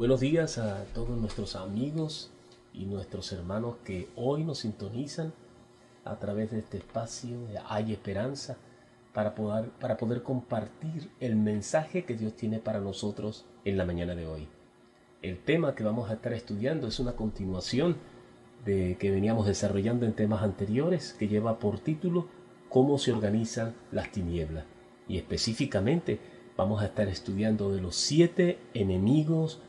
Buenos días a todos nuestros amigos y nuestros hermanos que hoy nos sintonizan a través de este espacio de Hay Esperanza para poder, para poder compartir el mensaje que Dios tiene para nosotros en la mañana de hoy. El tema que vamos a estar estudiando es una continuación de que veníamos desarrollando en temas anteriores que lleva por título Cómo se organizan las tinieblas. Y específicamente vamos a estar estudiando de los siete enemigos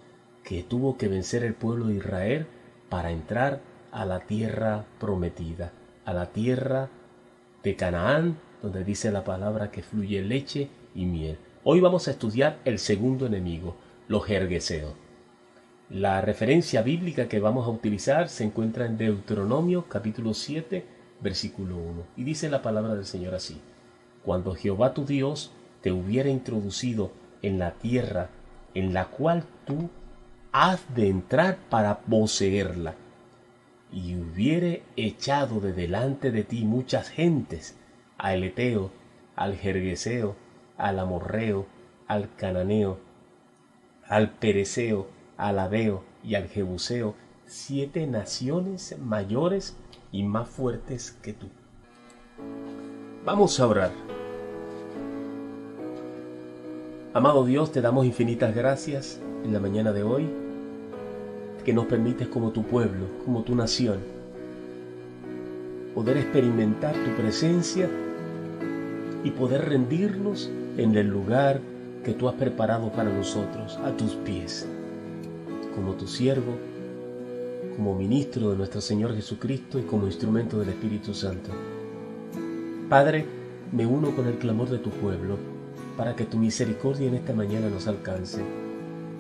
que tuvo que vencer el pueblo de Israel para entrar a la tierra prometida, a la tierra de Canaán, donde dice la palabra que fluye leche y miel. Hoy vamos a estudiar el segundo enemigo, los jergueseos. La referencia bíblica que vamos a utilizar se encuentra en Deuteronomio capítulo 7, versículo 1, y dice la palabra del Señor así, Cuando Jehová tu Dios te hubiera introducido en la tierra en la cual tú has de entrar para poseerla. Y hubiere echado de delante de ti muchas gentes, al Eteo, al Jergueseo, al Amorreo, al Cananeo, al Pereceo, al Abeo y al Jebuseo, siete naciones mayores y más fuertes que tú. Vamos a orar. Amado Dios, te damos infinitas gracias en la mañana de hoy, que nos permites como tu pueblo, como tu nación, poder experimentar tu presencia y poder rendirnos en el lugar que tú has preparado para nosotros, a tus pies, como tu siervo, como ministro de nuestro Señor Jesucristo y como instrumento del Espíritu Santo. Padre, me uno con el clamor de tu pueblo para que tu misericordia en esta mañana nos alcance.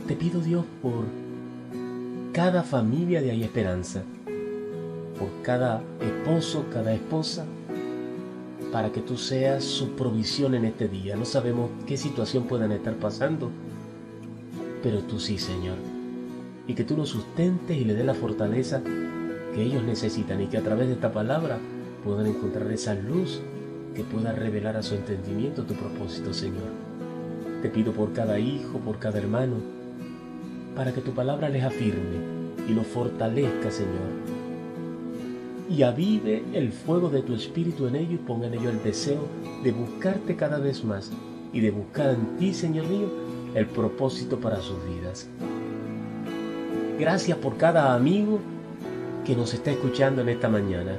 Te pido Dios por cada familia de Hay Esperanza, por cada esposo, cada esposa, para que tú seas su provisión en este día. No sabemos qué situación puedan estar pasando, pero tú sí, Señor. Y que tú los sustentes y le des la fortaleza que ellos necesitan y que a través de esta palabra puedan encontrar esa luz que pueda revelar a su entendimiento tu propósito, Señor. Te pido por cada hijo, por cada hermano, para que tu palabra les afirme y los fortalezca, Señor. Y avive el fuego de tu espíritu en ellos y ponga en ellos el deseo de buscarte cada vez más y de buscar en ti, Señor mío, el propósito para sus vidas. Gracias por cada amigo que nos está escuchando en esta mañana.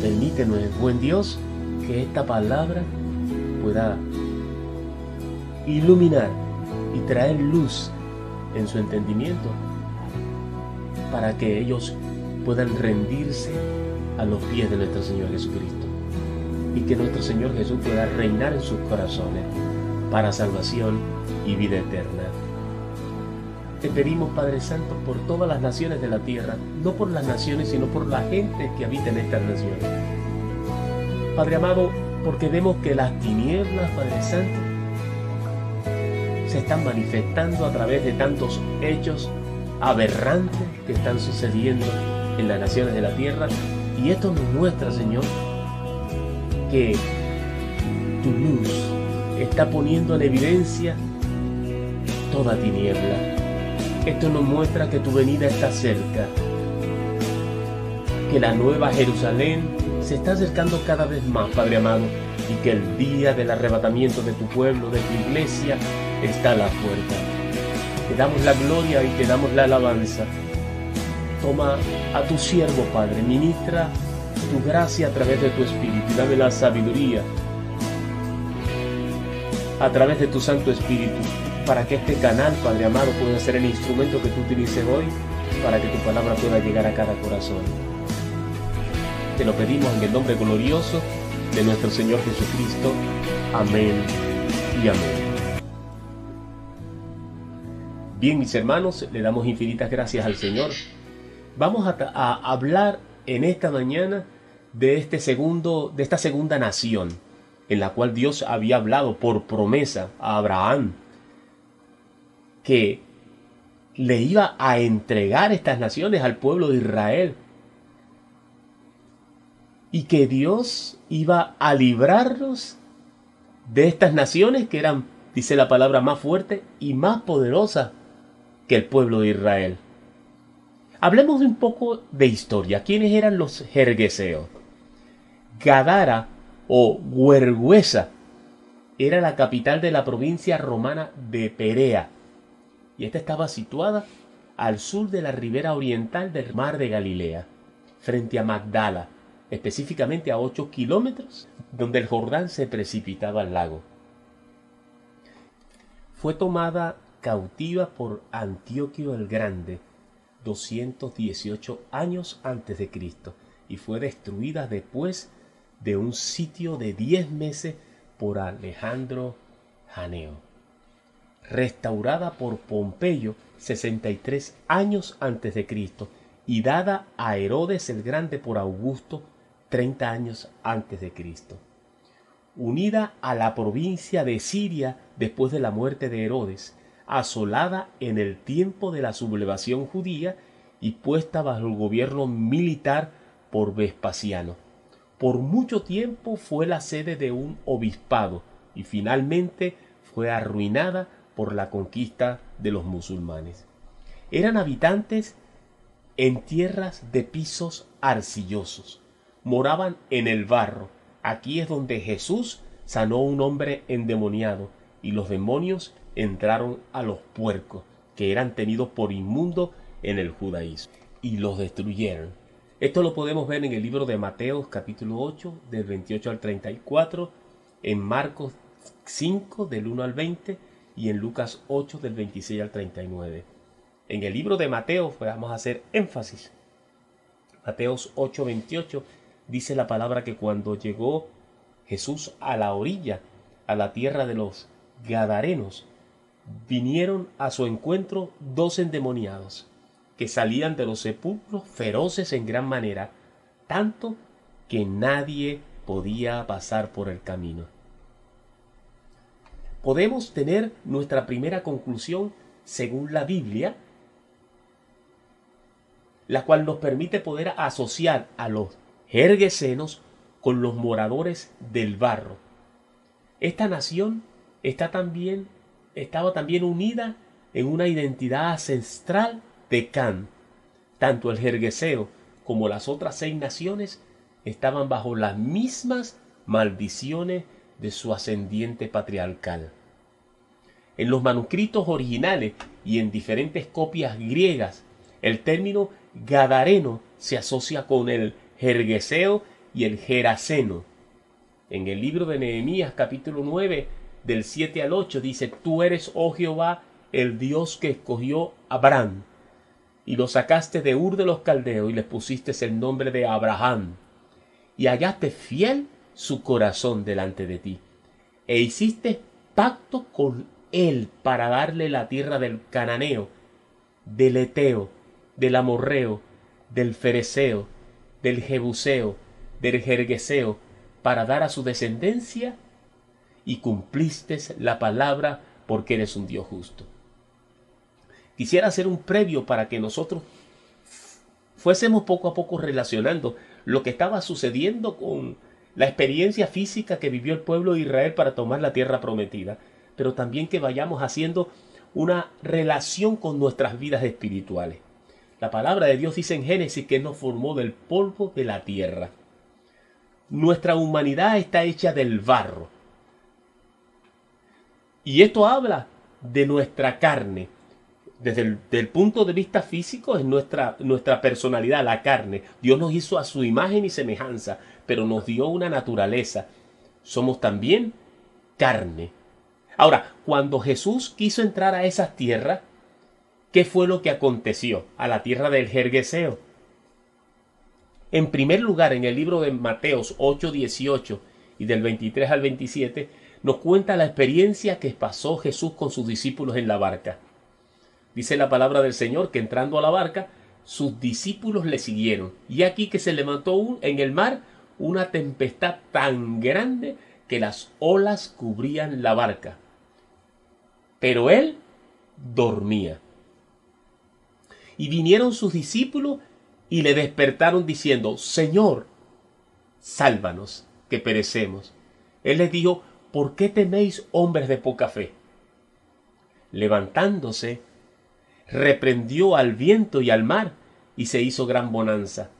Permítenos, buen Dios, que esta palabra pueda iluminar y traer luz en su entendimiento para que ellos puedan rendirse a los pies de nuestro Señor Jesucristo y que nuestro Señor Jesús pueda reinar en sus corazones para salvación y vida eterna. Te pedimos, Padre Santo, por todas las naciones de la tierra, no por las naciones, sino por la gente que habita en estas naciones. Padre amado, porque vemos que las tinieblas, Padre Santo, se están manifestando a través de tantos hechos aberrantes que están sucediendo en las naciones de la tierra. Y esto nos muestra, Señor, que tu luz está poniendo en evidencia toda tiniebla. Esto nos muestra que tu venida está cerca, que la nueva Jerusalén se está acercando cada vez más, Padre amado, y que el día del arrebatamiento de tu pueblo, de tu iglesia, está a la puerta. Te damos la gloria y te damos la alabanza. Toma a tu siervo, Padre, ministra tu gracia a través de tu Espíritu, dame la sabiduría a través de tu Santo Espíritu, para que este canal, Padre amado, pueda ser el instrumento que tú utilices hoy, para que tu palabra pueda llegar a cada corazón. Te lo pedimos en el nombre glorioso de nuestro Señor Jesucristo. Amén y amén. Bien, mis hermanos, le damos infinitas gracias al Señor. Vamos a, hablar en esta mañana de este segundo, de esta segunda nación, en la cual Dios había hablado por promesa a Abraham que le iba a entregar estas naciones al pueblo de Israel y que Dios iba a librarlos de estas naciones que eran, dice la palabra, más fuertes y más poderosas que el pueblo de Israel. Hablemos un poco de historia. ¿Quiénes eran los jergueseos? Gadara o Huerguesa era la capital de la provincia romana de Perea y esta estaba situada al sur de la ribera oriental del mar de Galilea, frente a Magdala, específicamente a 8 kilómetros, donde el Jordán se precipitaba al lago. Fue tomada cautiva por Antioquio el Grande 218 años antes de Cristo y fue destruida después de un sitio de 10 meses por Alejandro Janeo. Restaurada por Pompeyo 63 años antes de Cristo y dada a Herodes el Grande por Augusto 30 años antes de Cristo. Unida a la provincia de Siria después de la muerte de Herodes, asolada en el tiempo de la sublevación judía y puesta bajo el gobierno militar por Vespasiano. Por mucho tiempo fue la sede de un obispado y finalmente fue arruinada por la conquista de los musulmanes. Eran habitantes en tierras de pisos arcillosos. Moraban en el barro. Aquí es donde Jesús sanó un hombre endemoniado y los demonios entraron a los puercos, que eran tenidos por inmundo en el judaísmo, y los destruyeron. Esto lo podemos ver en el libro de Mateo capítulo 8 del 28 al 34, en Marcos 5 del 1 al 20 y en Lucas 8 del 26 al 39. En el libro de Mateo pues, vamos a hacer énfasis. Mateos 8, 28 dice la palabra que cuando llegó Jesús a la orilla, a la tierra de los Gadarenos, vinieron a su encuentro dos endemoniados, que salían de los sepulcros feroces en gran manera, tanto que nadie podía pasar por el camino. Podemos tener nuestra primera conclusión según la Biblia, la cual nos permite poder asociar a los jerguesenos con los moradores del barro. Esta nación estaba también unida en una identidad ancestral de Can. Tanto el jergueseo como las otras seis naciones estaban bajo las mismas maldiciones de su ascendiente patriarcal. En los manuscritos originales y en diferentes copias griegas, el término gadareno se asocia con el jergueseo y el geraseno. En el libro de Nehemías capítulo 9 del 7 al 8 dice, tú eres, oh Jehová, el Dios que escogió Abraham, y lo sacaste de Ur de los Caldeos y le pusiste el nombre de Abraham, y hallaste fiel su corazón delante de ti, e hiciste pacto con él para darle la tierra del cananeo, del eteo, del amorreo, del fereceo, del jebuseo, del jergueseo, para dar a su descendencia y cumpliste la palabra porque eres un Dios justo. Quisiera hacer un previo para que nosotros fuésemos poco a poco relacionando lo que estaba sucediendo con la experiencia física que vivió el pueblo de Israel para tomar la tierra prometida, pero también que vayamos haciendo una relación con nuestras vidas espirituales. La palabra de Dios dice en Génesis que nos formó del polvo de la tierra. Nuestra humanidad está hecha del barro. Y esto habla de nuestra carne. Desde el punto de vista físico es nuestra, nuestra personalidad, la carne. Dios nos hizo a su imagen y semejanza, pero nos dio una naturaleza. Somos también carne. Ahora, cuando Jesús quiso entrar a esas tierras, ¿qué fue lo que aconteció a la tierra del Jergueseo? En primer lugar, en el libro de Mateos 8, 18 y del 23 al 27, nos cuenta la experiencia que pasó Jesús con sus discípulos en la barca. Dice la palabra del Señor que entrando a la barca, sus discípulos le siguieron. Y aquí que se levantó en el mar una tempestad tan grande que las olas cubrían la barca. Pero él dormía. Y vinieron sus discípulos y le despertaron diciendo, Señor, sálvanos, que perecemos. Él les dijo, ¿por qué teméis hombres de poca fe? Levantándose, reprendió al viento y al mar, y se hizo gran bonanza.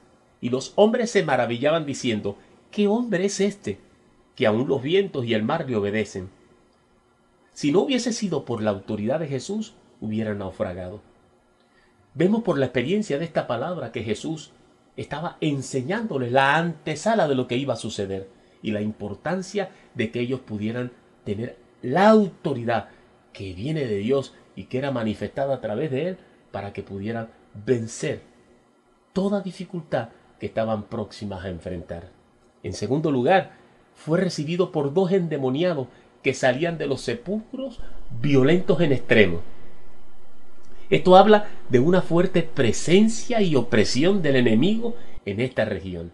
Y los hombres se maravillaban diciendo, ¿qué hombre es este? que aun los vientos y el mar le obedecen. Si no hubiese sido por la autoridad de Jesús, hubieran naufragado. Vemos por la experiencia de esta palabra que Jesús estaba enseñándoles la antesala de lo que iba a suceder y la importancia de que ellos pudieran tener la autoridad que viene de Dios y que era manifestada a través de Él para que pudieran vencer toda dificultad que estaban próximas a enfrentar. En segundo lugar, fue recibido por dos endemoniados que salían de los sepulcros violentos en extremo. Esto habla de una fuerte presencia y opresión del enemigo en esta región.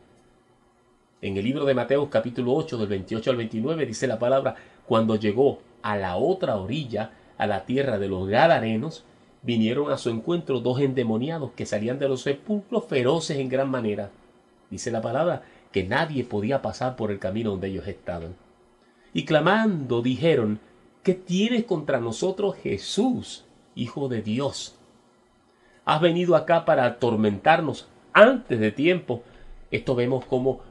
En el libro de Mateo capítulo 8 del 28 al 29 dice la palabra, cuando llegó a la otra orilla, a la tierra de los Gadarenos, vinieron a su encuentro dos endemoniados que salían de los sepulcros feroces en gran manera. Dice la palabra que nadie podía pasar por el camino donde ellos estaban. Y clamando dijeron, ¿qué tienes contra nosotros Jesús, Hijo de Dios? Has venido acá para atormentarnos antes de tiempo. Esto vemos como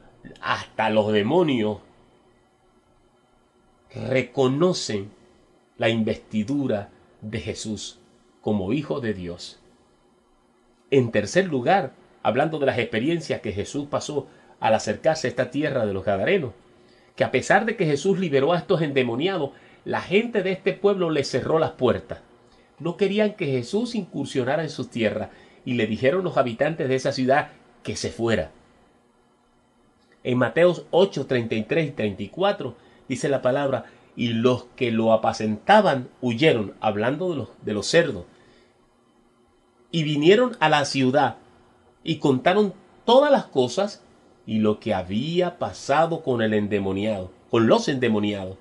hasta los demonios reconocen la investidura de Jesús como Hijo de Dios. En tercer lugar, hablando de las experiencias que Jesús pasó al acercarse a esta tierra de los Gadarenos, que a pesar de que Jesús liberó a estos endemoniados, la gente de este pueblo le cerró las puertas. No querían que Jesús incursionara en sus tierras y le dijeron los habitantes de esa ciudad que se fuera. En Mateos 8, 33 y 34 dice la palabra, y los que lo apacentaban huyeron, hablando de los, de los cerdos, y vinieron a la ciudad y contaron todas las cosas y lo que había pasado con el endemoniado, con los endemoniados.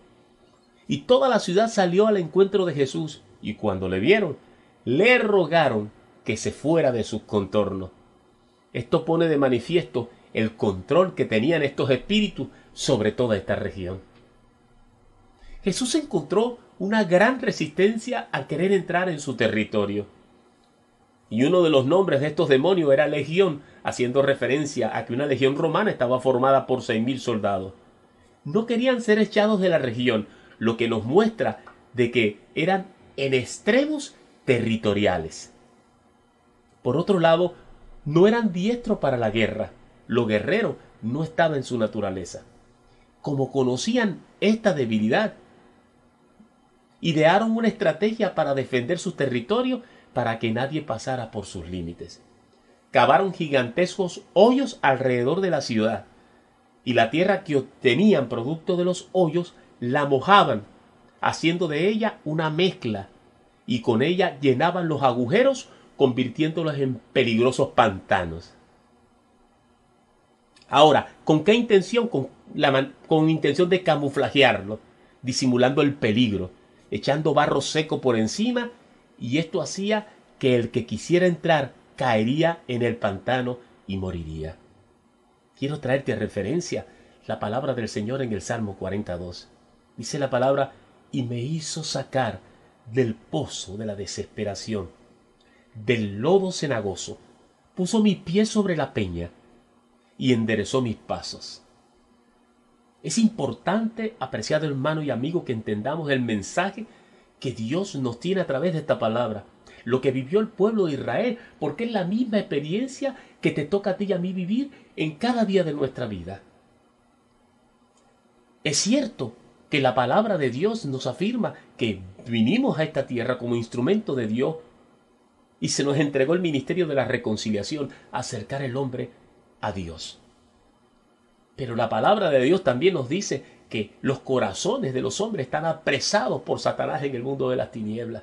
Y toda la ciudad salió al encuentro de Jesús, y cuando le vieron, le rogaron que se fuera de sus contornos. Esto pone de manifiesto el control que tenían estos espíritus sobre toda esta región. Jesús encontró una gran resistencia a querer entrar en su territorio. Y uno de los nombres de estos demonios era Legión, haciendo referencia a que una legión romana estaba formada por seis mil soldados. No querían ser echados de la región, lo que nos muestra de que eran en extremos territoriales. Por otro lado, no eran diestros para la guerra. Lo guerrero no estaba en su naturaleza. Como conocían esta debilidad, idearon una estrategia para defender su territorio para que nadie pasara por sus límites. Cavaron gigantescos hoyos alrededor de la ciudad, y la tierra que obtenían producto de los hoyos la mojaban, haciendo de ella una mezcla, y con ella llenaban los agujeros, convirtiéndolos en peligrosos pantanos. Ahora, ¿con qué intención? Con, intención de camuflajearlo, disimulando el peligro, echando barro seco por encima y esto hacía que el que quisiera entrar caería en el pantano y moriría. Quiero traerte a referencia la palabra del Señor en el Salmo 42. Dice la palabra, y me hizo sacar del pozo de la desesperación, del lodo cenagoso, puso mi pie sobre la peña y enderezó mis pasos. Es importante, apreciado hermano y amigo, que entendamos el mensaje que Dios nos tiene a través de esta palabra, lo que vivió el pueblo de Israel, porque es la misma experiencia que te toca a ti y a mí vivir en cada día de nuestra vida. Es cierto que la palabra de Dios nos afirma que vinimos a esta tierra como instrumento de Dios y se nos entregó el ministerio de la reconciliación, acercar el hombre a Dios. Pero la palabra de Dios también nos dice que los corazones de los hombres están apresados por Satanás en el mundo de las tinieblas.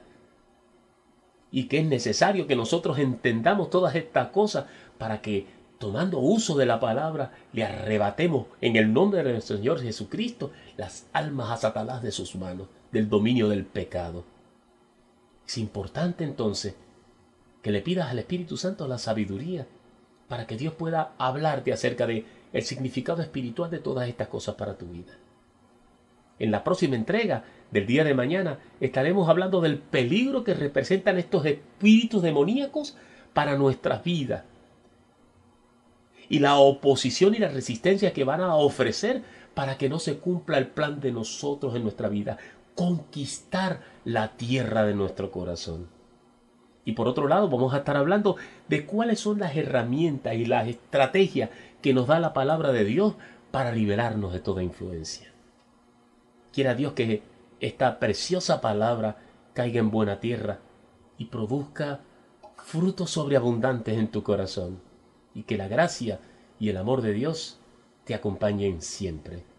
Y que es necesario que nosotros entendamos todas estas cosas para que, tomando uso de la palabra, le arrebatemos en el nombre de nuestro Señor Jesucristo las almas a Satanás de sus manos, del dominio del pecado. Es importante entonces que le pidas al Espíritu Santo la sabiduría para que Dios pueda hablarte acerca de el significado espiritual de todas estas cosas para tu vida. En la próxima entrega del día de mañana estaremos hablando del peligro que representan estos espíritus demoníacos para nuestras vidas y la oposición y la resistencia que van a ofrecer para que no se cumpla el plan de nosotros en nuestra vida, conquistar la tierra de nuestro corazón. Y por otro lado, vamos a estar hablando de cuáles son las herramientas y las estrategias que nos da la palabra de Dios para liberarnos de toda influencia. Quiera Dios que esta preciosa palabra caiga en buena tierra y produzca frutos sobreabundantes en tu corazón y que la gracia y el amor de Dios te acompañen siempre.